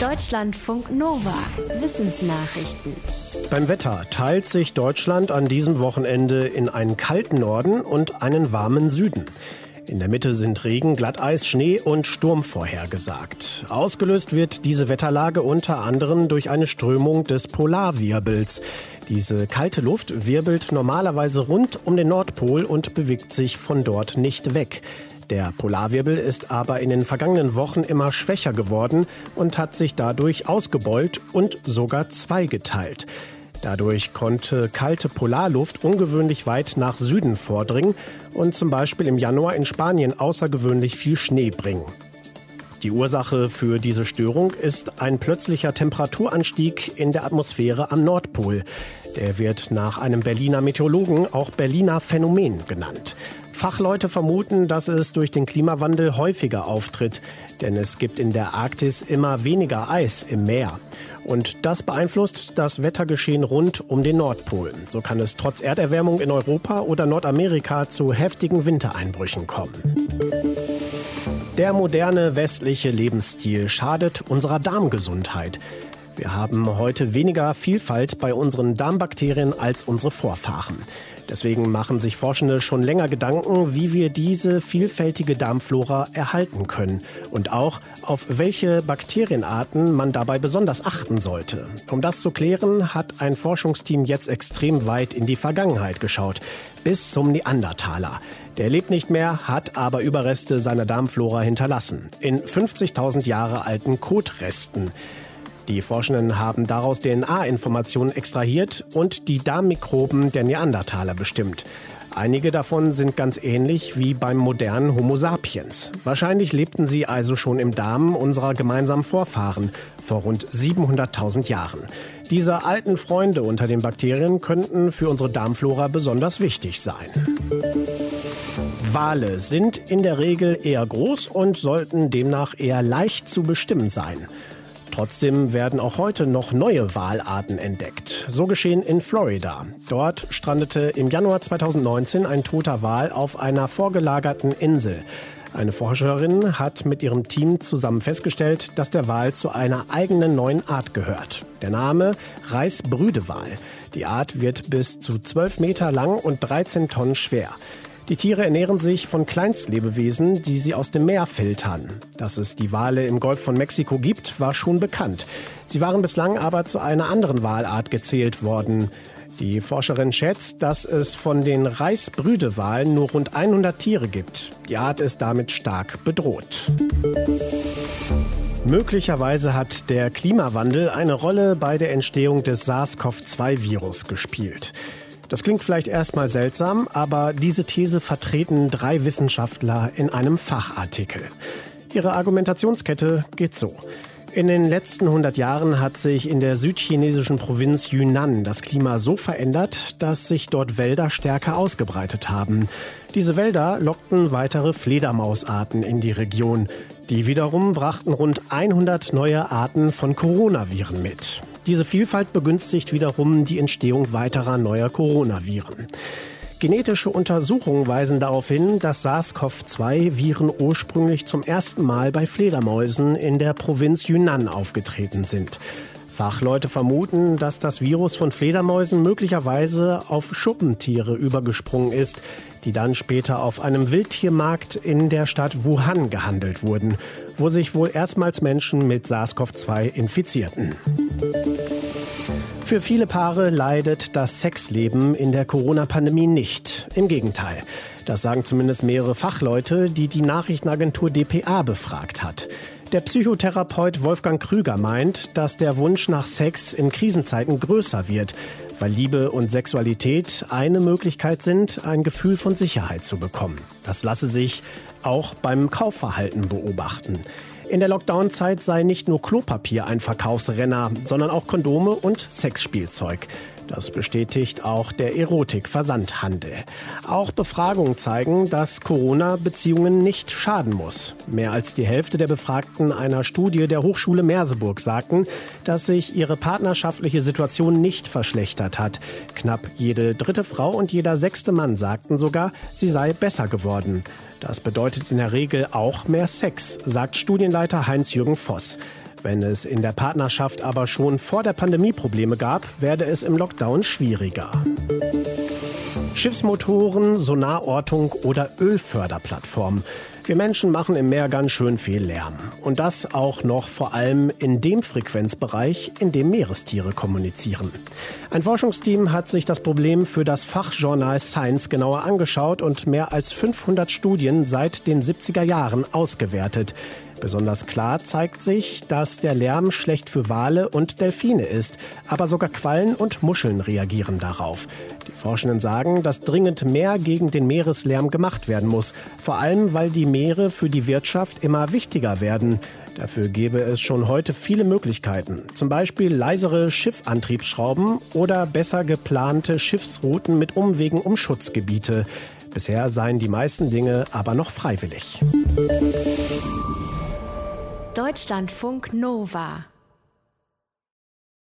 Deutschlandfunk Nova. Wissensnachrichten. Beim Wetter teilt sich Deutschland an diesem Wochenende in einen kalten Norden und einen warmen Süden. In der Mitte sind Regen, Glatteis, Schnee und Sturm vorhergesagt. Ausgelöst wird diese Wetterlage unter anderem durch eine Strömung des Polarwirbels. Diese kalte Luft wirbelt normalerweise rund um den Nordpol und bewegt sich von dort nicht weg. Der Polarwirbel ist aber in den vergangenen Wochen immer schwächer geworden und hat sich dadurch ausgebeult und sogar zweigeteilt. Dadurch konnte kalte Polarluft ungewöhnlich weit nach Süden vordringen und zum Beispiel im Januar in Spanien außergewöhnlich viel Schnee bringen. Die Ursache für diese Störung ist ein plötzlicher Temperaturanstieg in der Atmosphäre am Nordpol. Der wird nach einem Berliner Meteorologen auch Berliner Phänomen genannt. Fachleute vermuten, dass es durch den Klimawandel häufiger auftritt, denn es gibt in der Arktis immer weniger Eis im Meer. Und das beeinflusst das Wettergeschehen rund um den Nordpol. So kann es trotz Erderwärmung in Europa oder Nordamerika zu heftigen Wintereinbrüchen kommen. Der moderne westliche Lebensstil schadet unserer Darmgesundheit. Wir haben heute weniger Vielfalt bei unseren Darmbakterien als unsere Vorfahren. Deswegen machen sich Forschende schon länger Gedanken, wie wir diese vielfältige Darmflora erhalten können und auch auf welche Bakterienarten man dabei besonders achten sollte. Um das zu klären, hat ein Forschungsteam jetzt extrem weit in die Vergangenheit geschaut, bis zum Neandertaler. Der lebt nicht mehr, hat aber Überreste seiner Darmflora hinterlassen. In 50.000 Jahre alten Kotresten. Die Forschenden haben daraus DNA-Informationen extrahiert und die Darmmikroben der Neandertaler bestimmt. Einige davon sind ganz ähnlich wie beim modernen Homo sapiens. Wahrscheinlich lebten sie also schon im Darm unserer gemeinsamen Vorfahren vor rund 700.000 Jahren. Diese alten Freunde unter den Bakterien könnten für unsere Darmflora besonders wichtig sein. Wale sind in der Regel eher groß und sollten demnach eher leicht zu bestimmen sein. Trotzdem werden auch heute noch neue Walarten entdeckt. So geschehen in Florida. Dort strandete im Januar 2019 ein toter Wal auf einer vorgelagerten Insel. Eine Forscherin hat mit ihrem Team zusammen festgestellt, dass der Wal zu einer eigenen neuen Art gehört. Der Name Reisbrüdewal. Die Art wird bis zu 12 Meter lang und 13 Tonnen schwer. Die Tiere ernähren sich von Kleinstlebewesen, die sie aus dem Meer filtern. Dass es die Wale im Golf von Mexiko gibt, war schon bekannt. Sie waren bislang aber zu einer anderen Walart gezählt worden. Die Forscherin schätzt, dass es von den Reisbrüdewalen nur rund 100 Tiere gibt. Die Art ist damit stark bedroht. Möglicherweise hat der Klimawandel eine Rolle bei der Entstehung des SARS-CoV-2-Virus gespielt. Das klingt vielleicht erstmal seltsam, aber diese These vertreten drei Wissenschaftler in einem Fachartikel. Ihre Argumentationskette geht so. In den letzten 100 Jahren hat sich in der südchinesischen Provinz Yunnan das Klima so verändert, dass sich dort Wälder stärker ausgebreitet haben. Diese Wälder lockten weitere Fledermausarten in die Region. Die wiederum brachten rund 100 neue Arten von Coronaviren mit. Diese Vielfalt begünstigt wiederum die Entstehung weiterer neuer Coronaviren. Genetische Untersuchungen weisen darauf hin, dass SARS-CoV-2-Viren ursprünglich zum ersten Mal bei Fledermäusen in der Provinz Yunnan aufgetreten sind. Fachleute vermuten, dass das Virus von Fledermäusen möglicherweise auf Schuppentiere übergesprungen ist, die dann später auf einem Wildtiermarkt in der Stadt Wuhan gehandelt wurden, wo sich wohl erstmals Menschen mit SARS-CoV-2 infizierten. Für viele Paare leidet das Sexleben in der Corona-Pandemie nicht. Im Gegenteil. Das sagen zumindest mehrere Fachleute, die die Nachrichtenagentur dpa befragt hat. Der Psychotherapeut Wolfgang Krüger meint, dass der Wunsch nach Sex in Krisenzeiten größer wird, weil Liebe und Sexualität eine Möglichkeit sind, ein Gefühl von Sicherheit zu bekommen. Das lasse sich auch beim Kaufverhalten beobachten. In der Lockdown-Zeit sei nicht nur Klopapier ein Verkaufsrenner, sondern auch Kondome und Sexspielzeug. Das bestätigt auch der Erotik-Versandhandel. Auch Befragungen zeigen, dass Corona Beziehungen nicht schaden muss. Mehr als die Hälfte der Befragten einer Studie der Hochschule Merseburg sagten, dass sich ihre partnerschaftliche Situation nicht verschlechtert hat. Knapp jede dritte Frau und jeder sechste Mann sagten sogar, sie sei besser geworden. Das bedeutet in der Regel auch mehr Sex, sagt Studienleiter Heinz-Jürgen Voss. Wenn es in der Partnerschaft aber schon vor der Pandemie Probleme gab, werde es im Lockdown schwieriger. Schiffsmotoren, Sonarortung oder Ölförderplattformen. Wir Menschen machen im Meer ganz schön viel Lärm. Und das auch noch vor allem in dem Frequenzbereich, in dem Meerestiere kommunizieren. Ein Forschungsteam hat sich das Problem für das Fachjournal Science genauer angeschaut und mehr als 500 Studien seit den 70er Jahren ausgewertet. Besonders klar zeigt sich, dass der Lärm schlecht für Wale und Delfine ist, aber sogar Quallen und Muscheln reagieren darauf. Die Forschenden sagen, dass dringend mehr gegen den Meereslärm gemacht werden muss, vor allem weil die Meere für die Wirtschaft immer wichtiger werden. Dafür gäbe es schon heute viele Möglichkeiten, zum Beispiel leisere Schiffantriebsschrauben oder besser geplante Schiffsrouten mit Umwegen um Schutzgebiete. Bisher seien die meisten Dinge aber noch freiwillig. Deutschlandfunk Nova